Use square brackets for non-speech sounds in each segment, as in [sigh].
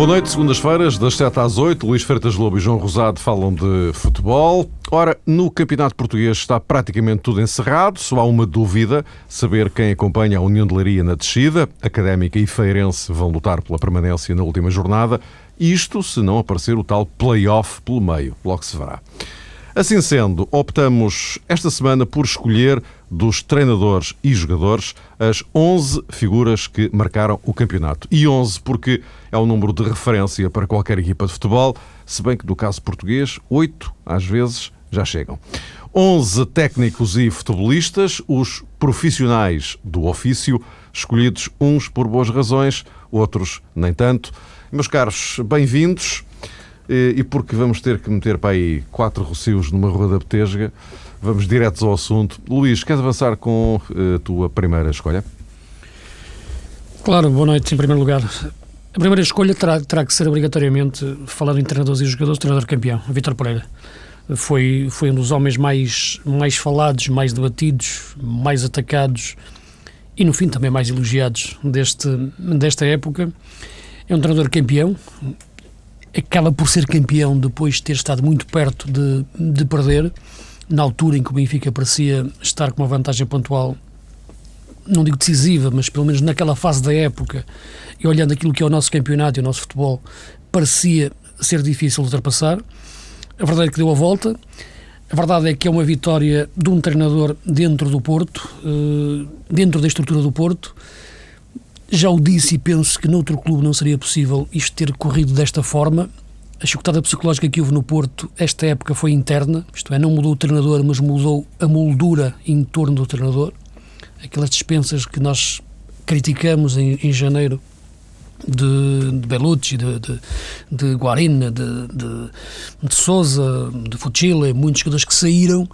Boa noite, segundas-feiras, das 7 às 8, Luís Freitas Lobo e João Rosado falam de futebol. Ora, no Campeonato Português está praticamente tudo encerrado, só há uma dúvida, saber quem acompanha a União de Leiria na descida. Académica e Feirense vão lutar pela permanência na última jornada. Isto se não aparecer o tal play-off pelo meio, logo se verá. Assim sendo, optamos esta semana por escolher dos treinadores e jogadores as 11 figuras que marcaram o campeonato. E 11 porque é o número de referência para qualquer equipa de futebol, se bem que no caso português, 8 às vezes já chegam. 11 técnicos e futebolistas, os profissionais do ofício, escolhidos uns por boas razões, outros nem tanto. Meus caros, bem-vindos. Eh, e porque vamos ter que meter para aí quatro rocios numa rua da Betesga, vamos diretos ao assunto. Luís, queres avançar com eh, a tua primeira escolha? Claro, boa noite em primeiro lugar. A primeira escolha terá, terá que ser obrigatoriamente, falar em treinadores e jogadores, treinador campeão, Vítor Pereira. Foi, foi um dos homens mais, mais falados, mais debatidos, mais atacados e, no fim, também mais elogiados deste, desta época. É um treinador campeão, acaba por ser campeão depois de ter estado muito perto de, de perder, na altura em que o Benfica parecia estar com uma vantagem pontual, não digo decisiva, mas pelo menos naquela fase da época, e olhando aquilo que é o nosso campeonato e o nosso futebol, parecia ser difícil ultrapassar. A verdade é que deu a volta. A verdade é que é uma vitória de um treinador dentro do Porto, eh, dentro da estrutura do Porto, já o disse e penso que noutro clube não seria possível isto ter corrido desta forma. A chicotada psicológica que houve no Porto, esta época foi interna, isto é, não mudou o treinador, mas mudou a moldura em torno do treinador. Aquelas dispensas que nós criticamos em, em janeiro de, de Bellucci, de, de, de Guarina, de, de, de Souza, de Fucile, muitos jogadores que saíram,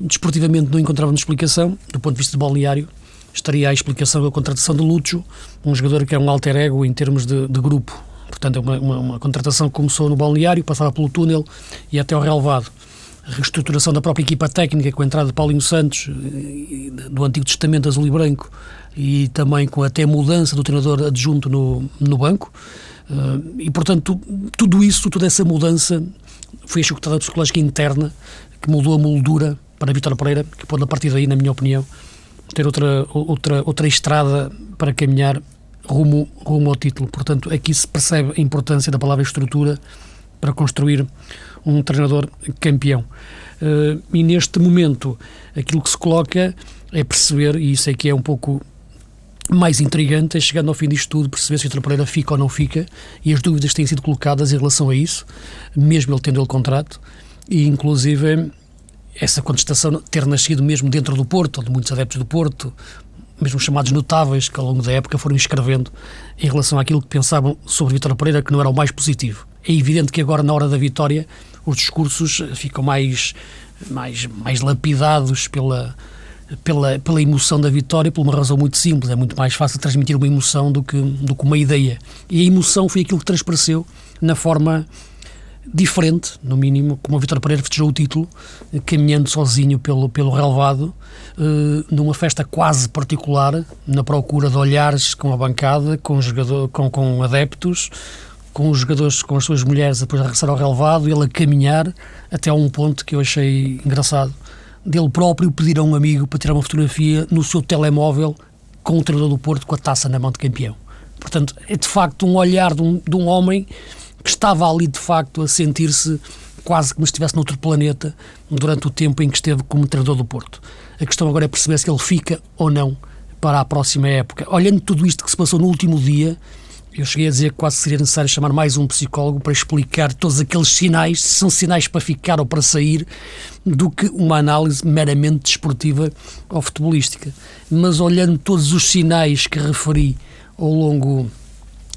desportivamente não encontravam explicação, do ponto de vista de balneário, estaria a explicação da contratação de Lúcio, um jogador que é um alter ego em termos de, de grupo. Portanto, é uma, uma, uma, contratação que começou no balneário, passava pelo túnel e até ao relevado. A reestruturação da própria equipa técnica com a entrada de Paulinho Santos, do Antigo Testamento Azul e Branco, e também com até mudança do treinador adjunto no, no banco. Uh, e, portanto, tudo isso, toda essa mudança foi a chocotada psicológica interna que mudou a moldura para Vitória Pereira, que pode, a partir daí, na minha opinião, ter outra, outra, outra estrada para caminhar rumo, rumo ao título. Portanto, aqui se percebe a importância da palavra estrutura para construir um treinador campeão. Uh, e neste momento, aquilo que se coloca é perceber, e isso é que é um pouco mais intrigante, é chegando ao fim disto tudo, perceber se o Pereira fica ou não fica, e as dúvidas têm sido colocadas em relação a isso, mesmo ele tendo ele contrato, e inclusive essa contestação ter nascido mesmo dentro do Porto, de muitos adeptos do Porto, mesmo chamados notáveis, que ao longo da época foram escrevendo em relação àquilo que pensavam sobre Vitória Pereira, que não era o mais positivo. É evidente que agora, na hora da vitória, os discursos ficam mais, mais, mais lapidados pela, pela, pela emoção da vitória, por uma razão muito simples. É muito mais fácil transmitir uma emoção do que, do que uma ideia. E a emoção foi aquilo que transpareceu na forma diferente, no mínimo, como o Vitor Pereira festejou o título, caminhando sozinho pelo, pelo relevado, uh, numa festa quase particular, na procura de olhares com a bancada, com, jogador, com, com adeptos, com os jogadores, com as suas mulheres depois de regressar ao relevado, ele a caminhar até a um ponto que eu achei engraçado, dele próprio pedir a um amigo para tirar uma fotografia no seu telemóvel com o treinador do Porto com a taça na mão de campeão. Portanto, é de facto um olhar de um, de um homem que estava ali de facto a sentir-se quase como se estivesse noutro planeta durante o tempo em que esteve como treinador do Porto. A questão agora é perceber se ele fica ou não para a próxima época. Olhando tudo isto que se passou no último dia, eu cheguei a dizer que quase seria necessário chamar mais um psicólogo para explicar todos aqueles sinais, se são sinais para ficar ou para sair, do que uma análise meramente desportiva ou futebolística. Mas olhando todos os sinais que referi ao longo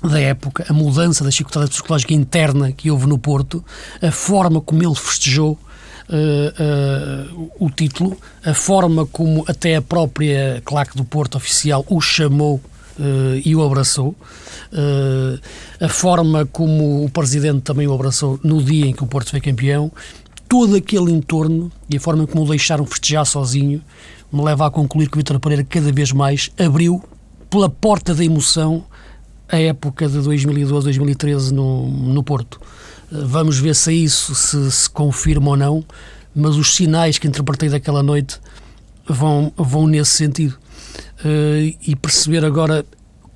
da época, a mudança da chicotada psicológica interna que houve no Porto, a forma como ele festejou uh, uh, o título, a forma como até a própria claque do Porto oficial o chamou uh, e o abraçou, a forma como o Presidente também o abraçou no dia em que o Porto foi campeão, todo aquele entorno e a forma como o deixaram festejar sozinho me leva a concluir que o Vitor Pereira cada vez mais abriu pela porta da emoção a época de 2012-2013 no, no Porto. Vamos ver se isso se, se confirma ou não, mas os sinais que interpretei daquela noite vão, vão nesse sentido. Uh, e perceber agora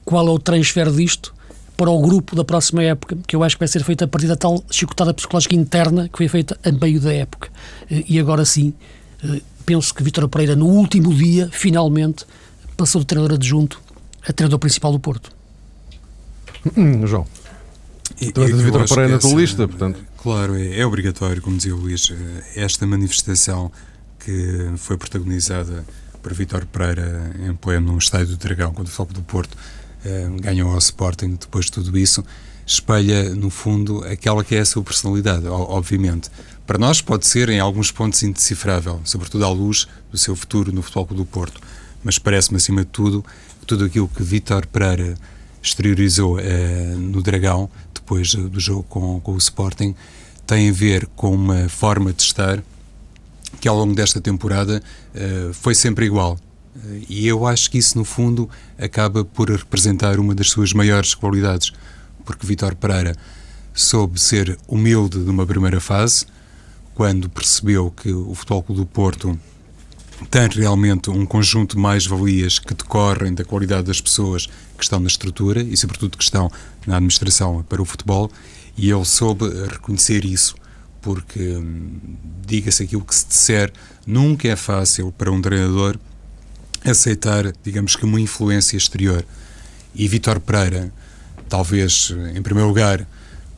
qual é o transfer disto para o grupo da próxima época, que eu acho que vai ser feita a partir da tal chicotada psicológica interna que foi feita a meio da época. Uh, e agora sim, uh, penso que Vítor Pereira, no último dia, finalmente, passou de treinador adjunto a treinador principal do Porto. Hum, João. Tu és Vitor Pereira na tua lista, portanto. Claro, é, é, obrigatório, como dizia o Luís, eh, esta manifestação que foi protagonizada por Vitor Pereira em pleno estádio do Dragão, quando o Foco do Porto eh, ganhou ao Sporting, depois de tudo isso, espelha, no fundo, aquela que é a sua personalidade, obviamente. Para nós pode ser, em alguns pontos, indecifrável, sobretudo à luz do seu futuro no Futebol do Porto. Mas parece-me, acima de tudo, que tudo aquilo que Vitor Pereira exteriorizou eh, no Dragão, depois do jogo com, com o Sporting, tem a ver com uma forma de estar que ao longo desta temporada uh, foi sempre igual. E eu acho que isso, no fundo, acaba por representar uma das suas maiores qualidades, porque Vitor Pereira soube ser humilde numa primeira fase, quando percebeu que o Futebol Clube do Porto tem realmente um conjunto de mais-valias que decorrem da qualidade das pessoas que estão na estrutura e, sobretudo, que estão na administração para o futebol, e ele soube reconhecer isso, porque, hum, diga-se aquilo que se disser, nunca é fácil para um treinador aceitar, digamos que, uma influência exterior. E Vitor Pereira, talvez, em primeiro lugar,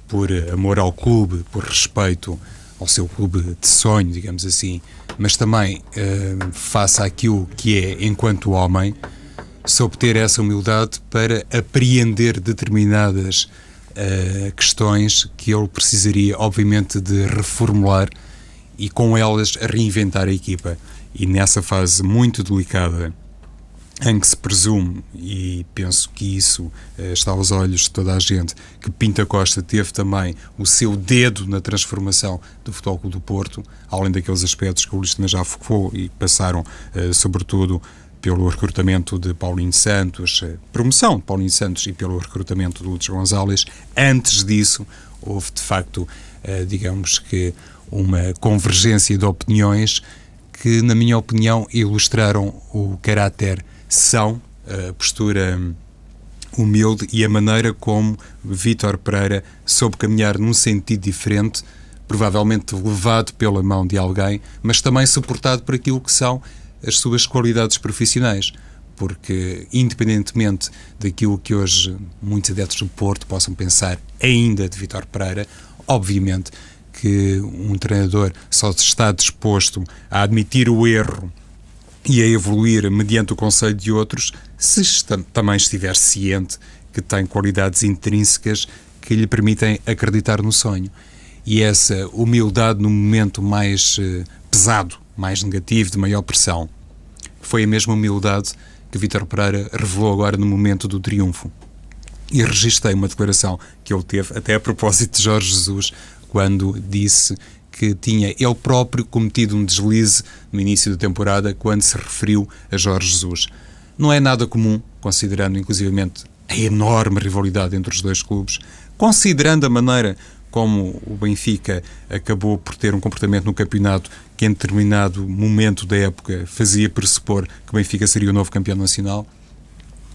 por amor ao clube, por respeito ao seu clube de sonho, digamos assim, mas também uh, face àquilo que é enquanto homem, soube ter essa humildade para apreender determinadas uh, questões que ele precisaria, obviamente, de reformular e com elas reinventar a equipa. E nessa fase muito delicada em que se presume, e penso que isso uh, está aos olhos de toda a gente, que Pinta Costa teve também o seu dedo na transformação do Futebol Clube do Porto, além daqueles aspectos que o Luís já focou e passaram, uh, sobretudo, pelo recrutamento de Paulinho Santos, uh, promoção de Paulinho Santos e pelo recrutamento de Lúcio Gonzalez. Antes disso, houve de facto, digamos que, uma convergência de opiniões que, na minha opinião, ilustraram o caráter são a postura humilde e a maneira como Vítor Pereira soube caminhar num sentido diferente, provavelmente levado pela mão de alguém, mas também suportado por aquilo que são as suas qualidades profissionais. Porque, independentemente daquilo que hoje muitos adeptos do Porto possam pensar ainda de Vítor Pereira, obviamente que um treinador só está disposto a admitir o erro e a evoluir mediante o conselho de outros, se também estiver ciente que tem qualidades intrínsecas que lhe permitem acreditar no sonho. E essa humildade no momento mais uh, pesado, mais negativo, de maior pressão, foi a mesma humildade que Vítor Pereira revelou agora no momento do triunfo. E registrei uma declaração que ele teve, até a propósito de Jorge Jesus, quando disse que tinha ele próprio cometido um deslize no início da temporada quando se referiu a Jorge Jesus. Não é nada comum, considerando inclusivamente a enorme rivalidade entre os dois clubes, considerando a maneira como o Benfica acabou por ter um comportamento no campeonato que em determinado momento da época fazia pressupor que o Benfica seria o novo campeão nacional.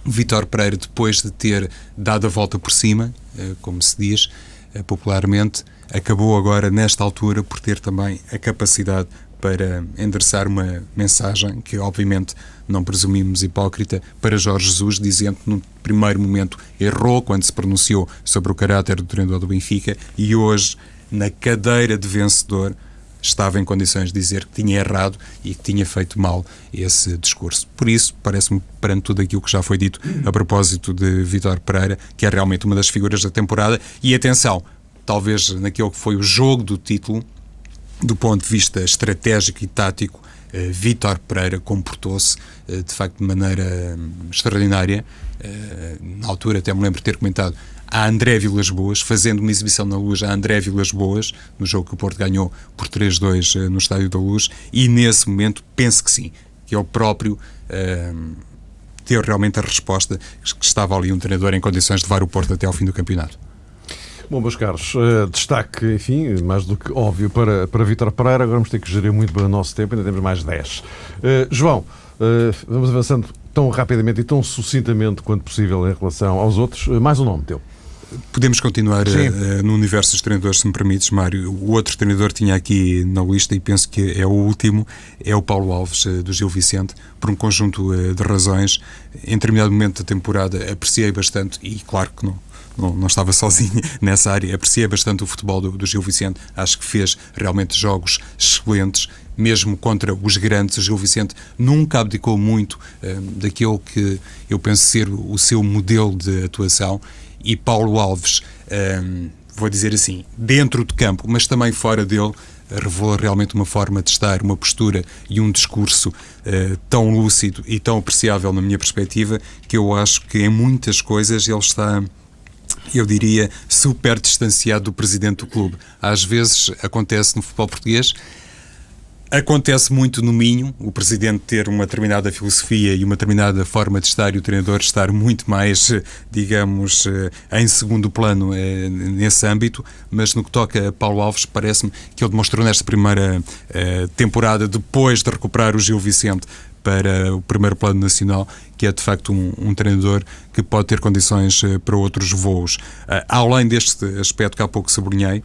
Vitor Pereira, depois de ter dado a volta por cima, eh, como se diz eh, popularmente, acabou agora, nesta altura, por ter também a capacidade para endereçar uma mensagem que, obviamente, não presumimos hipócrita, para Jorge Jesus, dizendo que no primeiro momento errou quando se pronunciou sobre o caráter do treinador do Benfica e hoje, na cadeira de vencedor, estava em condições de dizer que tinha errado e que tinha feito mal esse discurso. Por isso, parece-me, perante tudo aquilo que já foi dito a propósito de Vitor Pereira, que é realmente uma das figuras da temporada, e atenção, talvez naquele que foi o jogo do título, do ponto de vista estratégico e tático, eh, Vítor Pereira comportou-se eh, de facto de maneira hum, extraordinária. Eh, na altura, até me lembro de ter comentado a André Vilas Boas, fazendo uma exibição na Luz a André Vilas Boas, no jogo que o Porto ganhou por 3-2 no Estádio da Luz, e nesse momento penso que sim, que ele próprio hum, ter realmente a resposta que estava ali um treinador em condições de levar o Porto até ao fim do campeonato. Bom, meus caros, uh, destaque, enfim, mais do que óbvio para, para Vítor Pereira. Agora vamos ter que gerir muito bem o nosso tempo, ainda temos mais 10. Uh, João, uh, vamos avançando tão rapidamente e tão sucintamente quanto possível em relação aos outros. mais um nome teu. Podemos continuar uh, no universo dos treinadores, se me permites, Mário. O outro treinador tinha aqui na lista e penso que é o último, é o Paulo Alves, uh, do Gil Vicente, por um conjunto uh, de razões. Em determinado momento da temporada apreciei bastante e, claro que não, não, não, estava sozinho [laughs] nessa área. Apreciei bastante o futebol do, do, Gil Vicente. Acho que fez realmente jogos excelentes, mesmo contra os grandes. O Gil Vicente nunca abdicou muito uh, daquele que eu penso ser o seu modelo de atuação e Paulo Alves, um, vou dizer assim, dentro de campo, mas também fora dele, revelou realmente uma forma de estar, uma postura e um discurso uh, tão lúcido e tão apreciável na minha perspectiva que eu acho que em muitas coisas ele está eu diria, super distanciado do presidente do clube. Às vezes acontece no futebol português Acontece muito no Minho, o presidente ter uma determinada filosofia e uma determinada forma de estar e o treinador estar muito mais, digamos, eh, em segundo plano eh, nesse âmbito, mas no que toca a Paulo Alves, parece-me que ele demonstrou nesta primeira eh, temporada, depois de recuperar o Gil Vicente para o primeiro plano nacional, que é de facto um, um treinador que pode ter condições para outros voos. Além deste aspecto que há pouco sublinhei,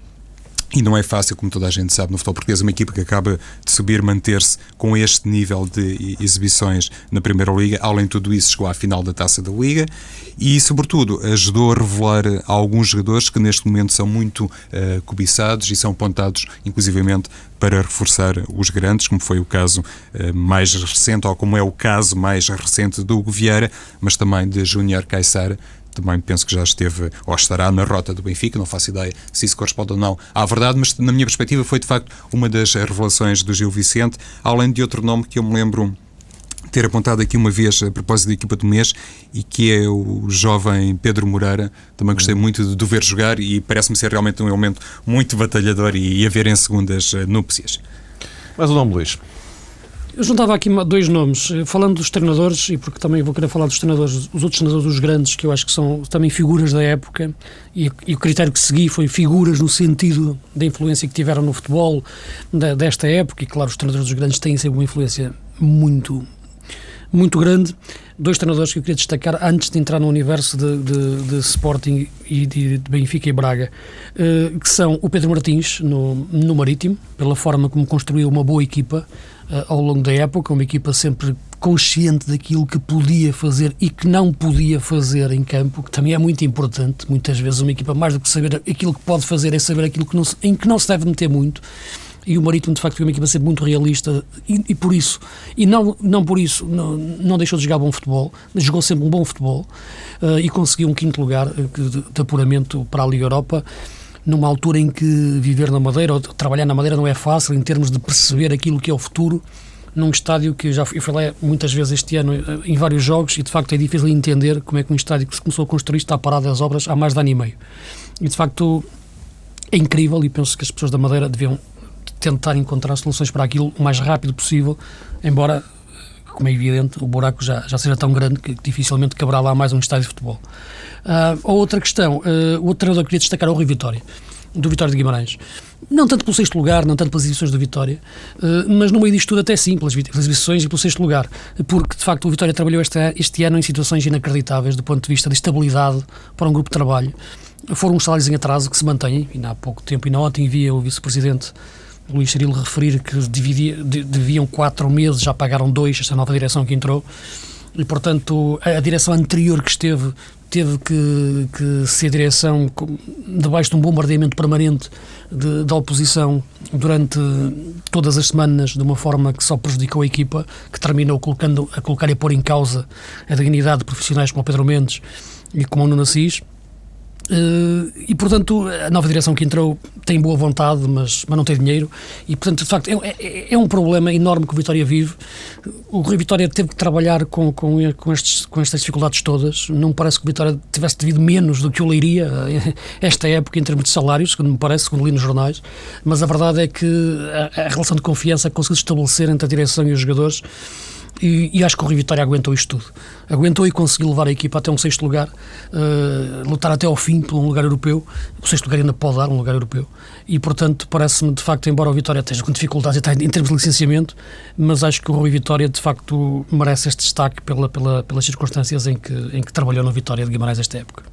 e não é fácil, como toda a gente sabe, no futebol português, uma equipa que acaba de subir, manter-se com este nível de exibições na Primeira Liga. Além de tudo isso, chegou à final da Taça da Liga e, sobretudo, ajudou a revelar alguns jogadores que neste momento são muito uh, cobiçados e são apontados, inclusivamente, para reforçar os grandes, como foi o caso uh, mais recente, ou como é o caso mais recente do Hugo Vieira, mas também de Júnior Caissara, também penso que já esteve ou estará na rota do Benfica, não faço ideia se isso corresponde ou não à verdade, mas na minha perspectiva foi de facto uma das revelações do Gil Vicente, além de outro nome que eu me lembro ter apontado aqui uma vez a propósito da equipa do mês e que é o jovem Pedro Moreira. Também gostei muito de, de ver jogar e parece-me ser realmente um elemento muito batalhador e, e a ver em segundas eh, núpcias. Mas o nome, Luís? Eu juntava aqui dois nomes, eh, falando dos treinadores, e porque também vou querer falar dos treinadores, os outros treinadores dos grandes, que eu acho que são também figuras da época, e, e o critério que segui foi figuras no sentido da influência que tiveram no futebol da, desta época, e claro, os treinadores dos grandes têm sempre uma influência muito, muito grande. Dois treinadores que eu queria destacar antes de entrar no universo de, de, de Sporting e de, de, Benfica e Braga, uh, que são o Pedro Martins, no, no Marítimo, pela forma como construiu uma boa equipa, ao longo da época, uma equipa sempre consciente daquilo que podia fazer e que não podia fazer em campo, que também é muito importante. Muitas vezes uma equipa, mais do que saber aquilo que pode fazer, é saber aquilo que não em que não se deve meter muito. E o Marítimo, de facto, foi uma equipa sempre muito realista e, e por isso, e não, não por isso, não, não, deixou de jogar bom futebol, jogou sempre um bom futebol uh, e conseguiu um quinto lugar uh, de, de apuramento para a Liga Europa numa altura em que viver na Madeira ou trabalhar na Madeira não é fácil em termos de perceber aquilo que é o futuro num estádio que já fui, eu fui lá muitas vezes este ano eh, em vários jogos e de facto é difícil entender como é que um estádio que se começou a construir está parado as obras há mais de ano e meio. E de facto é incrível e penso que as pessoas da Madeira deviam tentar encontrar soluções para aquilo o mais rápido possível, embora, como é evidente, o buraco já, já seja tão grande que dificilmente caberá lá mais um estádio de futebol. Uh, outra questão, uh, o outro treinador que queria destacar é o Rui Vitória, do Vitória de Guimarães. Não tanto pelo sexto lugar, não tanto pelas exibições do Vitória, uh, mas no meio disto tudo até sim, pelas, pelas exibições e pelo sexto lugar, porque de facto o Vitória trabalhou este, este ano em situações inacreditáveis do ponto de vista de estabilidade para um grupo de trabalho. Foram uns salários em atraso que se mantêm, e há pouco tempo, e na ontem via o vice-presidente Luís Cirilo referir que dividia, deviam quatro meses, já pagaram dois, esta nova direção que entrou, e portanto a, a direção anterior que esteve teve que, que ser direção debaixo de um bombardeamento permanente de, da oposição durante todas as semanas de uma forma que só prejudicou a equipa, que terminou colocando, a colocar e a pôr em causa a dignidade de profissionais como o Pedro Mendes e como o Nuno Assis. Uh, e portanto a nova direção que entrou tem boa vontade, mas, mas não tem dinheiro, e portanto de facto é, é, é um problema enorme que o Vitória vive. O Rui Vitória teve que trabalhar com, com, com, estes, com estas dificuldades todas. Não parece que o Vitória tivesse devido menos do que o Leiria eh, [laughs] esta época em termos de salários, segundo me parece, segundo li nos jornais, mas a verdade é que a, a relação de confiança que conseguiu estabelecer entre a direção e os jogadores E, e, acho que o Rio Vitória aguentou isto tudo. Aguentou e conseguiu levar a equipa até um sexto lugar, uh, lutar até ao fim por um lugar europeu. O sexto lugar ainda pode dar um lugar europeu. E, portanto, parece-me, de facto, embora o Vitória esteja com dificuldades em termos de licenciamento, mas acho que o Rui Vitória, de facto, merece este destaque pela, pela, pelas circunstâncias em que, em que trabalhou no Vitória de Guimarães esta época.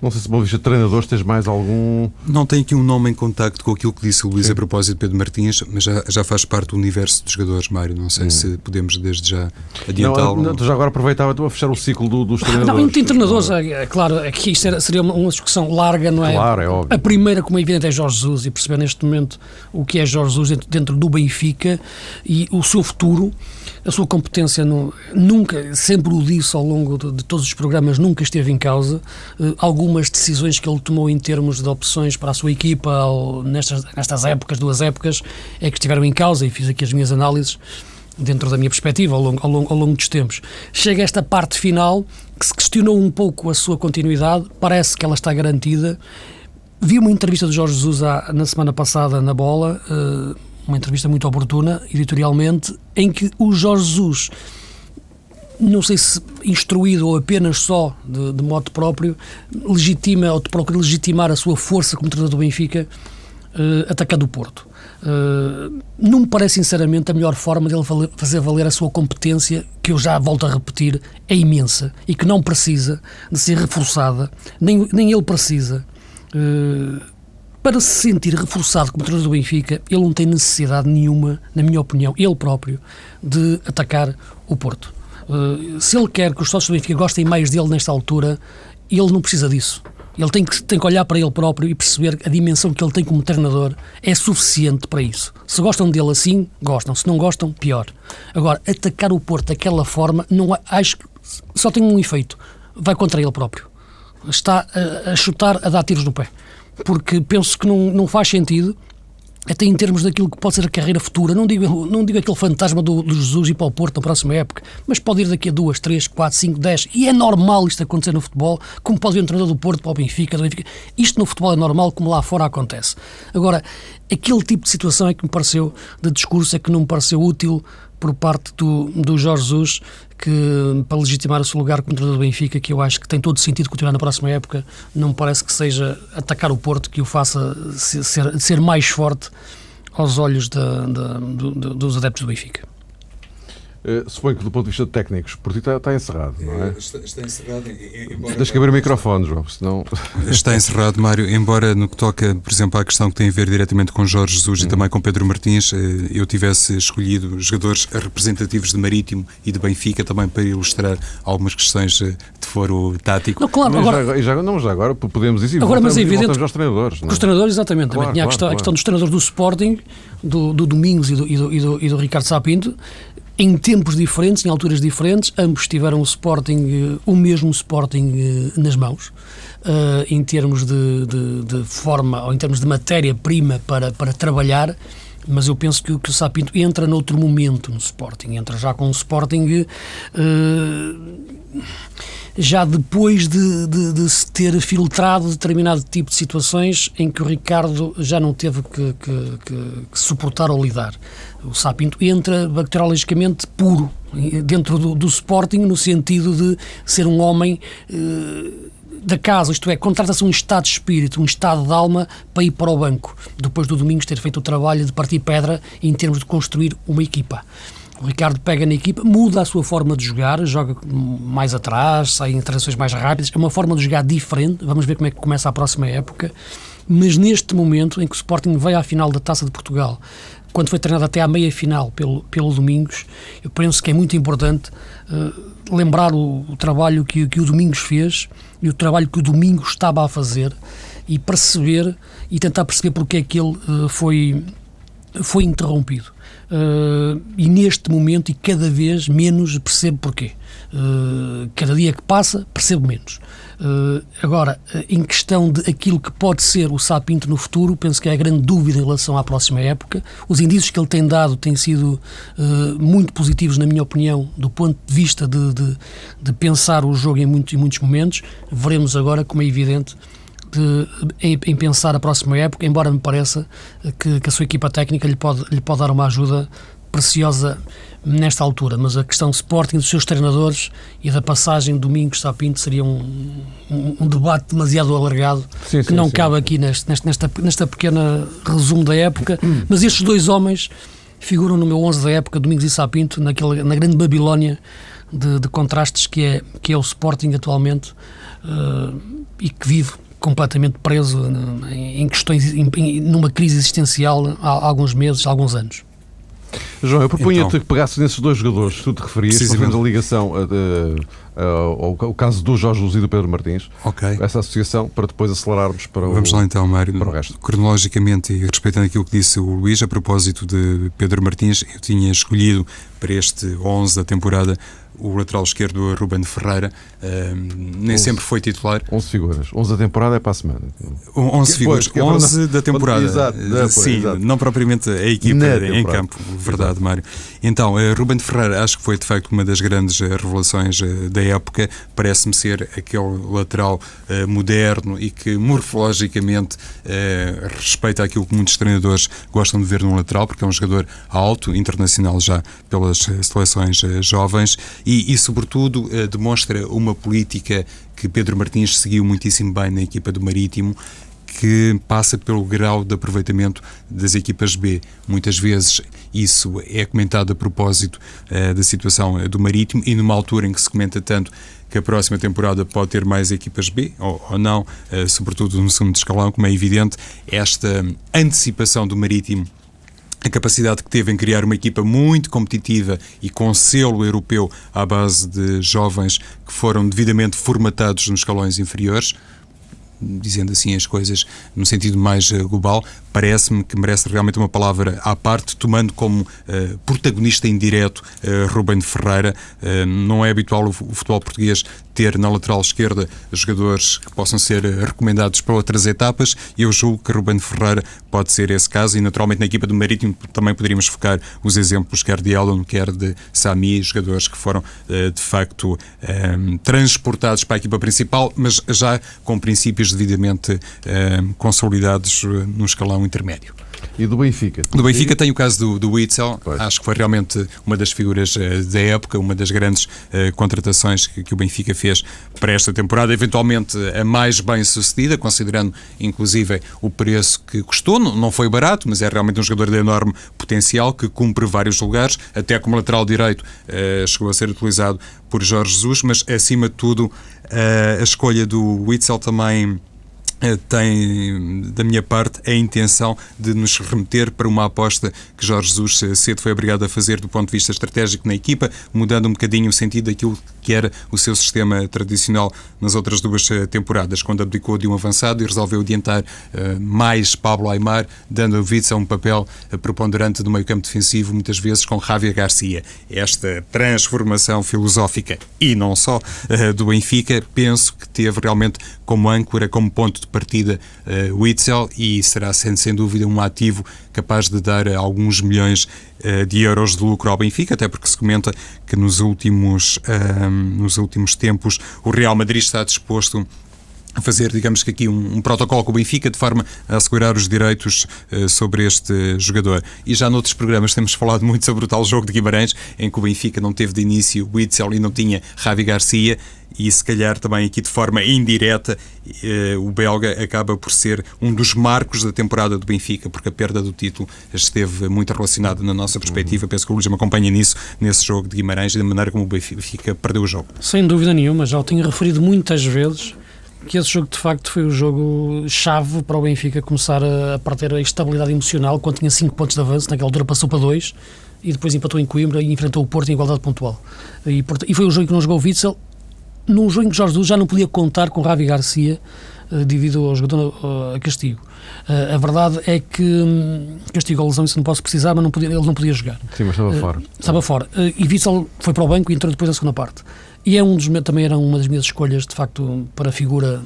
Não sei se, bom vista de treinadores, tens mais algum. Não tem aqui um nome em contacto com aquilo que disse o Luís Sim. a propósito de Pedro Martins, mas já, já faz parte do universo de jogadores, Mário. Não sei hum. se podemos desde já adiantá-lo. Não, não, já agora aproveitava a fechar o ciclo do, dos treinadores. Não, tem treinadores, é, é, claro, aqui isto era, seria uma, uma, discussão larga, não é? Claro, é óbvio. A primeira, como é evidente, é Jorge Jesus e perceber neste momento o que é Jorge Jesus dentro, dentro do Benfica e o seu futuro a sua competência no, nunca, sempre o disse ao longo de, de, todos os programas, nunca esteve em causa. Uh, algumas decisões que ele tomou em termos de opções para a sua equipa nestas, nestas épocas, duas épocas, é que estiveram em causa e fiz aqui as minhas análises dentro da minha perspectiva ao longo, ao longo, ao longo dos tempos. Chega esta parte final que se questionou um pouco a sua continuidade, parece que ela está garantida. Vi uma entrevista do Jorge Jesus na semana passada na Bola, uh, uma entrevista muito oportuna, editorialmente, em que o Jorge Jesus, não sei se instruído ou apenas só de, de modo próprio, legitima ou procura legitimar a sua força como treinador do Benfica, uh, atacando o Porto. Uh, não me parece, sinceramente, a melhor forma dele fazer valer a sua competência, que eu já volto a repetir, é imensa e que não precisa de ser reforçada, nem, nem ele precisa. Uh, para se sentir reforçado como treinador do Benfica, ele não tem necessidade nenhuma, na minha opinião, ele próprio, de atacar o Porto. Uh, se ele quer que os sócios do Benfica gostem mais dele nesta altura, ele não precisa disso. Ele tem que, tem que olhar para ele próprio e perceber a dimensão que ele tem como treinador é suficiente para isso. Se gostam dele assim, gostam. Se não gostam, pior. Agora, atacar o Porto daquela forma, não acho que só tem um efeito. Vai contra ele próprio. Está a, a chutar, a dar tiros no pé porque penso que não, não faz sentido até em termos daquilo que pode ser a carreira futura, não digo, não digo aquele fantasma do, do Jesus ir para o Porto na próxima época, mas pode ir daqui a duas, três, quatro, cinco, dez, e é normal isto acontecer no futebol, como pode ir um treinador do Porto para o Benfica, Benfica. Isto no futebol é normal, como lá fora acontece. Agora, aquele tipo de situação é que me pareceu, de discurso, é que não me pareceu útil por parte do, do Jorge Jesus, que para legitimar o seu lugar como treinador do Benfica, que eu acho que tem todo sentido continuar na próxima época, não me parece que seja atacar o Porto que o faça ser, ser mais forte aos olhos dos adeptos do Benfica. Uh, suponho que do ponto de vista técnico, o ti está, está, encerrado, não é? Está, está encerrado. Embora... Deixa que abrir o microfone, João, senão... [laughs] Está encerrado, Mário, embora no que toca, por exemplo, à questão que tem a ver diretamente com Jorge Jesus hum. e também com Pedro Martins, eh, eu tivesse escolhido jogadores representativos de Marítimo e de Benfica também para ilustrar algumas questões eh, de foro tático. Não, claro, mas agora... Já, já, não, já agora podemos dizer agora, mas é evidente aos treinadores. Não? É? Os treinadores, exatamente. Claro, também tinha claro, a, questão, claro. a questão dos treinadores do Sporting, do, do Domingos e do, e do, e do, e do Ricardo Sapinto, em tempos diferentes, em alturas diferentes, ambos tiveram o Sporting, eh, o mesmo Sporting eh, nas mãos, uh, em termos de, de, de, forma ou em termos de matéria-prima para, para trabalhar, mas eu penso que, que o Sapinto entra noutro momento no Sporting, entra já com o Sporting. Uh, já depois de, de, de, se ter filtrado determinado tipo de situações em que o Ricardo já não teve que, que, que, suportar ou lidar. O Sapinto entra bacteriologicamente puro dentro do, do Sporting, no sentido de ser um homem. Eh, da casa, isto é, contrata-se um estado de espírito, um estado de alma para ir para o banco, depois do Domingos ter feito o trabalho de partir pedra em termos de construir uma equipa. O Ricardo pega na equipa, muda a sua forma de jogar, joga mais atrás, sai em transições mais rápidas, é uma forma de jogar diferente. Vamos ver como é que começa a próxima época. Mas neste momento em que o Sporting veio à final da Taça de Portugal, quando foi treinado até à meia final pelo, pelo Domingos, eu penso que é muito importante uh, lembrar o, o, trabalho que, que o Domingos fez e o trabalho que o Domingos estava a fazer e perceber e tentar perceber porque é que ele uh, foi, foi interrompido. Uh, e neste momento, e cada vez menos, percebo porquê. Uh, cada dia que passa, percebo menos. Uh, agora, em questão de aquilo que pode ser o Sapinto no futuro, penso que é a grande dúvida em relação à próxima época. Os indícios que ele tem dado têm sido muito positivos, na minha opinião, do ponto de vista de, de, de pensar o jogo em, muito, em muitos momentos. Veremos agora, como é evidente, de, em, em, pensar a próxima época, embora me pareça que, que, a sua equipa técnica lhe pode, lhe pode dar uma ajuda preciosa nesta altura, mas a questão do Sporting, dos seus treinadores e da passagem de Domingos Sapinto seria um, um, um, debate demasiado alargado sim, que sim, não sim. cabe aqui neste, nesta, nesta pequena resumo da época. Mas estes dois homens figuram no meu 11 da época, Domingos e Sapinto, naquela, na grande Babilónia de, de contrastes que é, que é o Sporting atualmente uh, e que vive completamente preso em questões, em, numa crise existencial há alguns meses, há alguns anos. João, eu propunha-te então, que pegasses nesses dois jogadores que tu te referias, fazendo a ligação uh, uh, ao, caso do Jorge Luz e do Pedro Martins, okay. essa associação, para depois acelerarmos para Vamos o, lá então, Mário. Para o resto. Cronologicamente e respeitando aquilo que disse o Luís, a propósito de Pedro Martins, eu tinha escolhido para este 11 da temporada o lateral esquerdo Ruben Ferreira uh, nem 11, sempre foi titular. 11 figuras. 11 da temporada é para a semana. 11 que, figuras. Pois, 11 da temporada. Exato, uh, Sim, exato. não propriamente a equipa em campo. Verdade, exato. Mário. Então, uh, Ruben Ferreira acho que foi de facto uma das grandes uh, revelações da época. Parece-me ser aquele lateral moderno e que morfologicamente respeita aquilo que muitos treinadores gostam de ver num lateral, porque é um jogador alto, internacional já pelas seleções jovens e, e sobretudo, eh, demonstra uma política que Pedro Martins seguiu muitíssimo bem na equipa do Marítimo, que passa pelo grau de aproveitamento das equipas B. Muitas vezes isso é comentado a propósito uh, da situação do Marítimo e numa altura em que se comenta tanto que a próxima temporada pode ter mais equipas B ou, ou não, uh, sobretudo no segundo escalão, como é evidente, esta antecipação do Marítimo a capacidade que teve em criar uma equipa muito competitiva e com selo europeu à base de jovens que foram devidamente formatados nos escalões inferiores, dizendo assim as coisas no sentido mais eh, global, parece-me que merece realmente uma palavra à parte, tomando como uh, protagonista indireto uh, Ruben Ferreira. Uh, não é habitual o, futebol português ter na lateral esquerda jogadores que possam ser recomendados para outras etapas. Eu julgo que Ruben Ferreira pode ser esse caso e, naturalmente, na equipa do Marítimo também poderíamos focar os exemplos quer de Elon, quer de Sami, jogadores que foram, de facto, transportados para a equipa principal, mas já com princípios devidamente consolidados no escalão intermédio. E do Benfica? Do Benfica tem o caso do, do Witzel, pois. acho que foi realmente uma das figuras uh, da época, uma das grandes uh, contratações que, que, o Benfica fez para esta temporada, eventualmente a mais bem sucedida, considerando inclusive o preço que custou, não, não foi barato, mas é realmente um jogador de enorme potencial que cumpre vários lugares, até como lateral direito uh, chegou a ser utilizado por Jorge Jesus, mas acima de tudo a escolha do Witzel também tem, da minha parte, a intenção de nos remeter para uma aposta que Jorge Jesus cedo foi obrigado a fazer do ponto de vista estratégico na equipa, mudando um bocadinho o sentido daquilo que era o seu sistema tradicional nas outras duas eh, temporadas, quando abdicou de um avançado e resolveu adiantar uh, mais Pablo Aymar, dando a Witzel um papel preponderante no meio campo defensivo, muitas vezes com Javier Garcia. Esta transformação filosófica, e não só, do Benfica, penso que teve realmente como âncora, como ponto de partida uh, Witzel e será sem, sem dúvida um ativo capaz de dar alguns milhões de euros de lucro ao Benfica, até porque se comenta que nos últimos, uh, nos últimos tempos o Real Madrid está disposto fazer, digamos que aqui um, um, protocolo com o Benfica de forma a assegurar os direitos uh, sobre este jogador. E já noutros programas temos falado [laughs] muito sobre o tal jogo de Guimarães, em que o Benfica não teve de início o Witzel e não tinha Javi Garcia e se calhar também aqui de forma indireta eh, o belga acaba por ser um dos marcos da temporada do Benfica, porque a perda do título esteve muito relacionada na nossa perspectiva. Uhum. Penso que o Luís me acompanha nisso, nesse jogo de Guimarães e da maneira como o Benfica perdeu o jogo. Sem dúvida nenhuma, já o tenho referido muitas vezes que esse jogo de facto foi o jogo chave para o Benfica começar a, a ter a estabilidade emocional quando tinha 5 pontos de avanço, naquela altura passou para 2 e depois empatou em Coimbra e enfrentou o Porto em igualdade pontual. E, e foi o jogo que não jogou o Witzel num jogo em que Jorge Jesus já não podia contar com Ravi Garcia uh, devido ao jogador uh, a castigo. Uh, a verdade é que um, castigo ou lesão, isso não posso precisar, mas não podia, ele não podia jogar. Sim, mas estava fora. Estava fora. e Witzel foi para o banco e entrou depois na segunda parte. E é um dos, também era uma das minhas escolhas, de facto, para a figura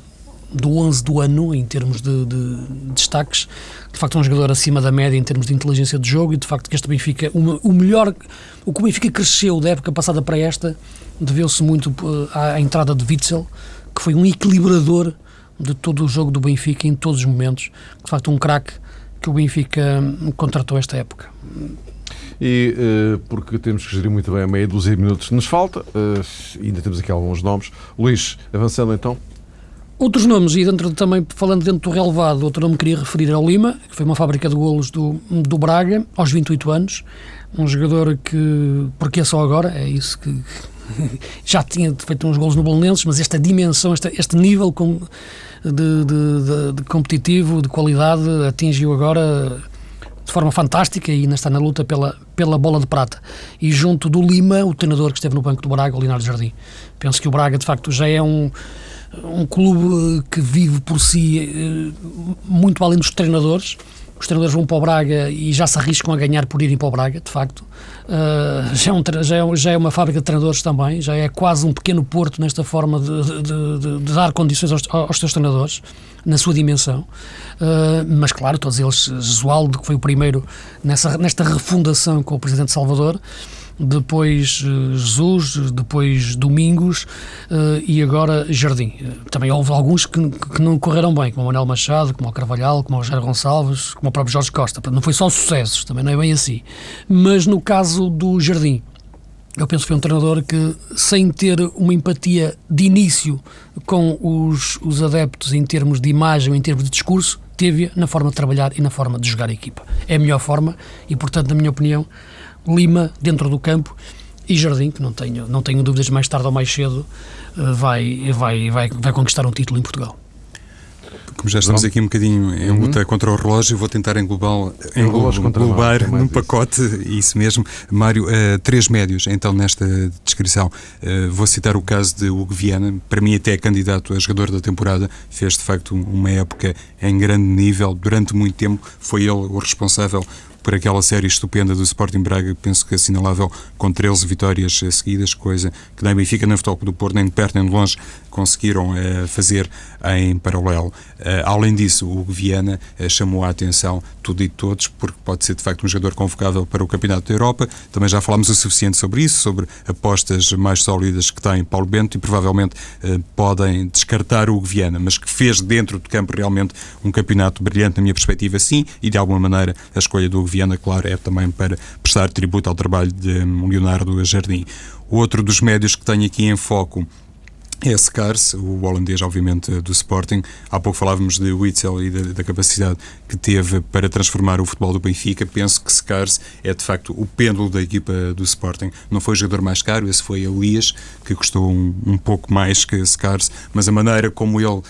do 11 do ano, em termos de, de, de, destaques. De facto, é um jogador acima da média em termos de inteligência de jogo e, de facto, que este Benfica, uma, o melhor, o que o Benfica cresceu da época passada para esta, deveu-se muito uh, à entrada de Witzel, que foi um equilibrador de todo o jogo do Benfica em todos os momentos. De facto, um craque que o Benfica contratou esta época. E uh, porque temos que gerir muito bem a meia dúzia de minutos que nos falta, uh, ainda temos aqui alguns nomes. Luís, avançando então. Outros nomes, e dentro também falando dentro do relevado, outro nome que queria referir ao Lima, que foi uma fábrica de golos do, do Braga, aos 28 anos. Um jogador que, porque é só agora, é isso que [laughs] já tinha feito uns golos no Bolonenses, mas esta dimensão, este, este nível com, de, de, de, de, competitivo, de qualidade, atingiu agora de forma fantástica e ainda está na luta pela, pela bola de prata. E junto do Lima, o treinador que esteve no banco do Braga, o Leonardo Jardim. Penso que o Braga, de facto, já é um um clube que vive por si eh, muito além dos treinadores. Os treinadores vão para o Braga e já se arriscam a ganhar por irem para o Braga, de facto. Uh, já, é um, já, é, já, é, uma fábrica de treinadores também, já é quase um pequeno porto nesta forma de, de, de, de dar condições aos, aos seus treinadores, na sua dimensão. Uh, mas, claro, todos eles, Jesualdo, que foi o primeiro nessa, nesta refundação com o Presidente Salvador, depois uh, Jesus, depois Domingos uh, e agora Jardim. Uh, também houve alguns que, que, não correram bem, como o Manuel Machado, como o Carvalhal, como o Rogério Gonçalves, como o próprio Jorge Costa. Não foi só sucessos, também não é bem assim. Mas no caso do Jardim, eu penso que foi um treinador que, sem ter uma empatia de início com os, os adeptos em termos de imagem, em termos de discurso, teve na forma de trabalhar e na forma de jogar a equipa. É a melhor forma e, portanto, na minha opinião, Lima dentro do campo e Jardim, que não tenho, não tenho dúvidas, mais tarde ou mais cedo eh, vai, vai, vai, vai conquistar um título em Portugal. Como já estamos aqui um bocadinho em uhum. luta contra o relógio, vou tentar englobar, englobar num pacote, isso mesmo. Mário, uh, três médios, então, nesta descrição. Uh, vou citar o caso de Hugo Viana, para mim até é candidato a jogador da temporada, fez de facto uma época em grande nível, durante muito tempo foi ele o responsável por aquela série estupenda do Sporting Braga, penso que assinalável, com 13 vitórias seguidas, coisa que nem Benfica, nem Futebol do Porto, nem de perto nem de longe conseguiram uh, fazer em paralelo. Uh, além disso, o Viana chamou a atenção, tudo e todos, porque pode ser de facto um jogador convocável para o Campeonato da Europa. Também já falámos o suficiente sobre isso, sobre apostas mais sólidas que tem Paulo Bento e provavelmente podem descartar o Viana, mas que fez dentro do campo realmente um campeonato brilhante, na minha perspectiva, sim, e de alguma maneira a escolha do Viana, claro, é também para prestar tributo ao trabalho de Leonardo Jardim. Outro dos médios que tenho aqui em foco é Skars, o holandês, obviamente, do Sporting. Há pouco falávamos de Witzel e da, da, capacidade que teve para transformar o futebol do Benfica. Penso que Skars é, de facto, o pêndulo da equipa do Sporting. Não foi o jogador mais caro, esse foi Elias, que custou um, um pouco mais que Skars, mas a maneira como ele uh,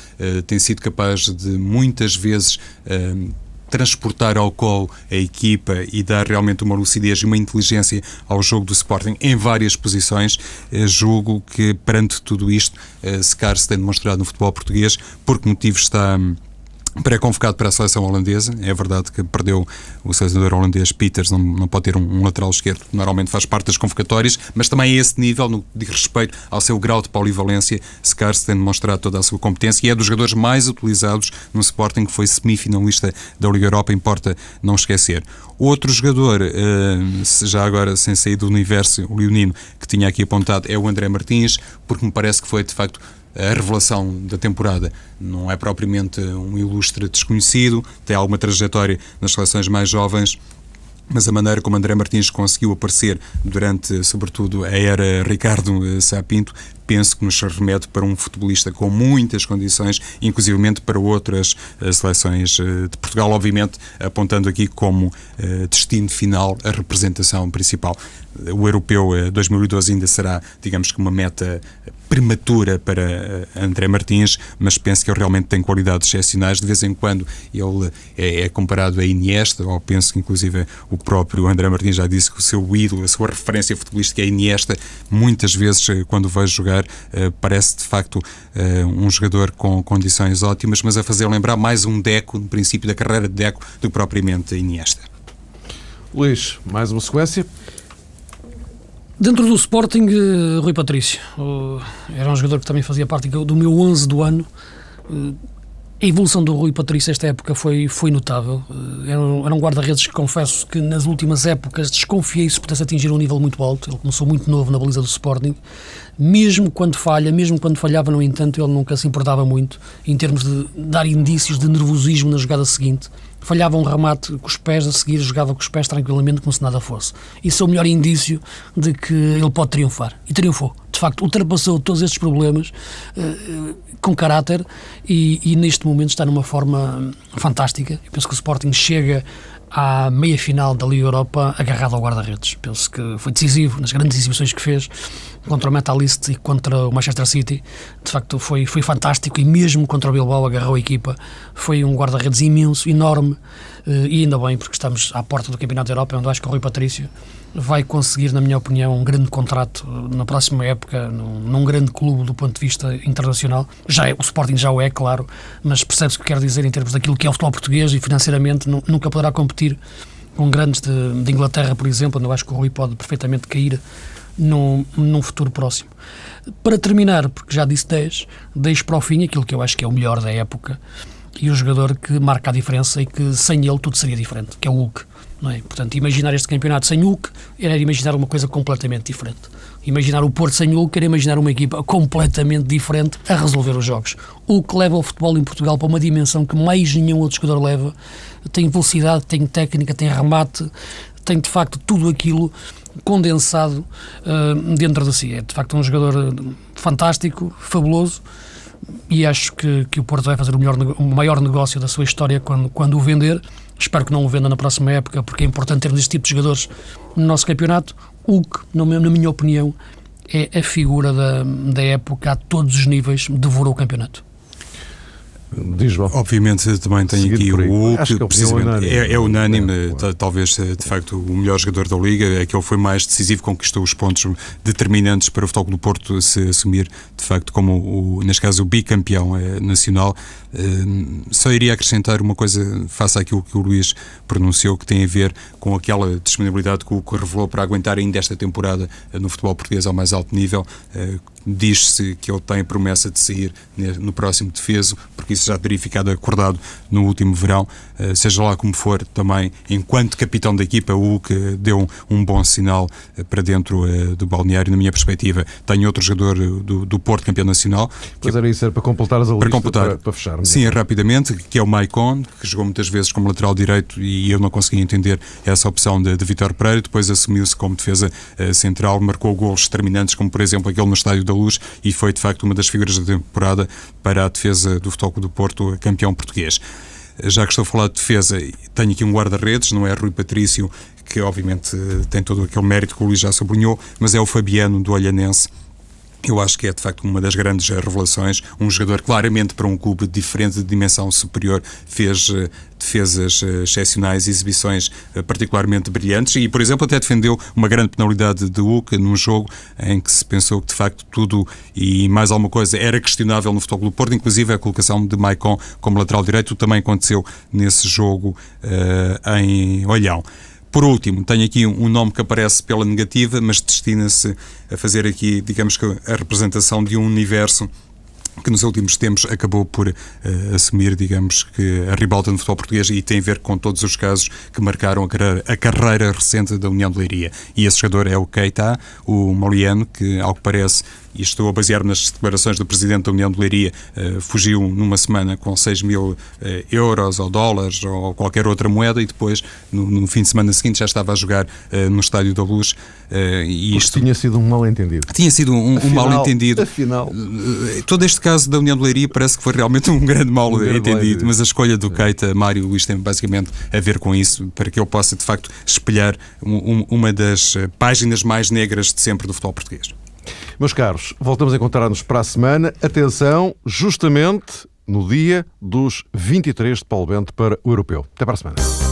tem sido capaz de, muitas vezes, uh, transportar ao colo a equipa e dar realmente uma lucidez e uma inteligência ao jogo do Sporting em várias posições. Eh, julgo que perante tudo isto, eh, Secar se tem demonstrado no futebol português, por que motivo está hum, pré-convocado para a seleção holandesa. É verdade que perdeu o selecionador holandês Peters, não, não pode ter um, um, lateral esquerdo, que normalmente faz parte das convocatórias, mas também a esse nível, no de respeito ao seu grau de polivalência, Scars tem demonstrado toda a sua competência e é dos jogadores mais utilizados no Sporting, que foi semifinalista da Liga Europa, importa não esquecer. Outro jogador, uh, já agora sem sair do universo leonino, que tinha aqui apontado, é o André Martins, porque me parece que foi de facto a revelação da temporada. Não é propriamente um ilustre desconhecido, tem alguma trajetória nas seleções mais jovens, mas a maneira como André Martins conseguiu aparecer durante, sobretudo, a era Ricardo Sapinto, penso que nos remete para um futebolista com muitas condições, inclusivamente para outras uh, seleções uh, de Portugal, obviamente apontando aqui como uh, destino final a representação principal. O europeu 2012 ainda será, digamos que, uma meta prematura para André Martins, mas penso que ele realmente tem qualidades excepcionais. De vez em quando ele é, é, comparado a Iniesta, ou penso que inclusive o próprio André Martins já disse que o seu ídolo, a sua referência futebolística é Iniesta. Muitas vezes, quando vejo jogar, jogar, uh, parece de facto uh, um jogador com condições ótimas, mas a fazer lembrar mais um Deco, no princípio da carreira de Deco, do que propriamente Iniesta. Luís, mais uma sequência? Dentro do Sporting, uh, Rui Patrício. Era um jogador que também fazia parte do meu 11 do ano. A evolução do Rui Patrício esta época foi, foi notável. Eh, era um guarda-redes que confesso que nas últimas épocas desconfiei se pudesse atingir um nível muito alto. Ele começou muito novo na baliza do Sporting. Mesmo quando falha, mesmo quando falhava, no entanto, ele nunca se importava muito em termos de dar indícios de nervosismo na jogada seguinte. Falhava um remate com os pés, a seguir jogava com os pés tranquilamente, como se nada fosse. Isso é o melhor indício de que ele pode triunfar. E triunfou. De facto, ultrapassou todos estes problemas uh, com caráter e, e, neste momento está numa forma fantástica. Eu penso que o Sporting chega à meia final da Liga Europa agarrado ao guarda-redes. Penso que foi decisivo nas grandes exibições que fez contra o Metalist e contra o Manchester City. De facto, foi, foi fantástico e mesmo contra o Bilbao agarrou a equipa. Foi um guarda-redes imenso, enorme eh, e ainda bem, porque estamos à porta do Campeonato da Europa, onde acho que o Rui Patrício vai conseguir, na minha opinião, um grande contrato eh, na próxima época, num, num grande clube do ponto de vista internacional. Já é, o Sporting já o é, claro, mas percebe-se o que quero dizer em termos daquilo que é o futebol português e financeiramente nunca poderá competir com grandes de, de Inglaterra, por exemplo, onde eu acho que o Rui pode perfeitamente cair num, num futuro próximo. Para terminar, porque já disse 10, deixo para o fim aquilo que eu acho que é o melhor da época e o jogador que marca a diferença e que sem ele tudo seria diferente, que é o Hulk. Não é? Portanto, imaginar este campeonato sem Hulk era imaginar uma coisa completamente diferente. Imaginar o Porto sem Hulk era imaginar uma equipa completamente diferente a resolver os jogos. O que leva o futebol em Portugal para uma dimensão que mais nenhum outro jogador leva. Tem velocidade, tem técnica, tem remate, tem de facto tudo aquilo condensado uh, dentro de si. É de facto um jogador fantástico, fabuloso e acho que, que o Porto vai fazer o, melhor, o maior negócio da sua história quando, quando o vender. Espero que não o venda na próxima época, porque é importante termos este tipo de jogadores no nosso campeonato. O que, na minha opinião, é a figura da, da época a todos os níveis, devorou o campeonato. Diz, Obviamente também tem aqui o Hulk, que precisamente é, é unânime, é, talvez eh, de facto o melhor jogador da Liga, é que ele foi mais decisivo, conquistou os pontos determinantes para o Futebol do Porto se assumir de facto como, o, neste caso, o bicampeão é, nacional. Uh, só iria acrescentar uma coisa face àquilo que o Luís pronunciou, que tem a ver com aquela disponibilidade que o que revelou para aguentar ainda esta temporada no futebol português ao mais alto nível. Diz-se que ele tem promessa de sair no próximo defeso, porque isso já teria ficado acordado no último verão. Uh, seja lá como for, também, enquanto capitão da equipa, o Hulk deu um, bom sinal para dentro do balneário, na minha perspectiva. Tenho outro jogador do, do Porto, campeão nacional. Pois era isso, era para completar as para completar, para, para fechar. Sim, rapidamente, que é o Maicon, que jogou muitas vezes como lateral direito e eu não consegui entender essa opção de, de Vitor Pereira. Depois assumiu-se como defesa uh, central, marcou golos determinantes, como por exemplo aquele no Estádio da Luz, e foi de facto uma das figuras da temporada para a defesa do Futebol do Porto, campeão português. Já que estou a falar de defesa, tenho aqui um guarda-redes, não é Rui Patrício, que obviamente tem todo aquele mérito que o Luís já sublinhou, mas é o Fabiano do Olhanense eu acho que é de facto uma das grandes revelações. Um jogador claramente para um clube diferente, de dimensão superior, fez uh, defesas uh, excepcionais, exibições uh, particularmente brilhantes e, por exemplo, até defendeu uma grande penalidade de Hulk num jogo em que se pensou que de facto tudo e mais alguma coisa era questionável no Futebol do Porto, inclusive a colocação de Maicon como lateral direito também aconteceu nesse jogo em Olhão. Por último, tenho aqui um nome que aparece pela negativa, mas destina-se a fazer aqui, digamos que, a representação de um universo que nos últimos tempos acabou por uh, assumir, digamos, que a ribalta no futebol português e tem a ver com todos os casos que marcaram a carreira, a carreira recente da União de Leiria. E esse jogador é o Keita, o Moliano, que, ao que parece, e estou a basear nas declarações do Presidente da União de Leiria, uh, fugiu numa semana com 6 mil uh, euros ou dólares ou qualquer outra moeda e depois, no, no fim de semana seguinte, já estava a jogar uh, no Estádio da Luz. e isto tinha sido um mal-entendido. Tinha sido um, um mal-entendido. Afinal. todo este caso da União de Leiria parece que foi realmente um grande mal-entendido, um mas a escolha do Keita, Mário Luís, tem basicamente a ver com isso, para que eu possa, de facto, espelhar um, uma das páginas mais negras de sempre do futebol português. Meus caros, voltamos a encontrar-nos para a semana. Atenção, justamente no dia dos 23 de Paulo Bento para o Europeu. Até para a semana.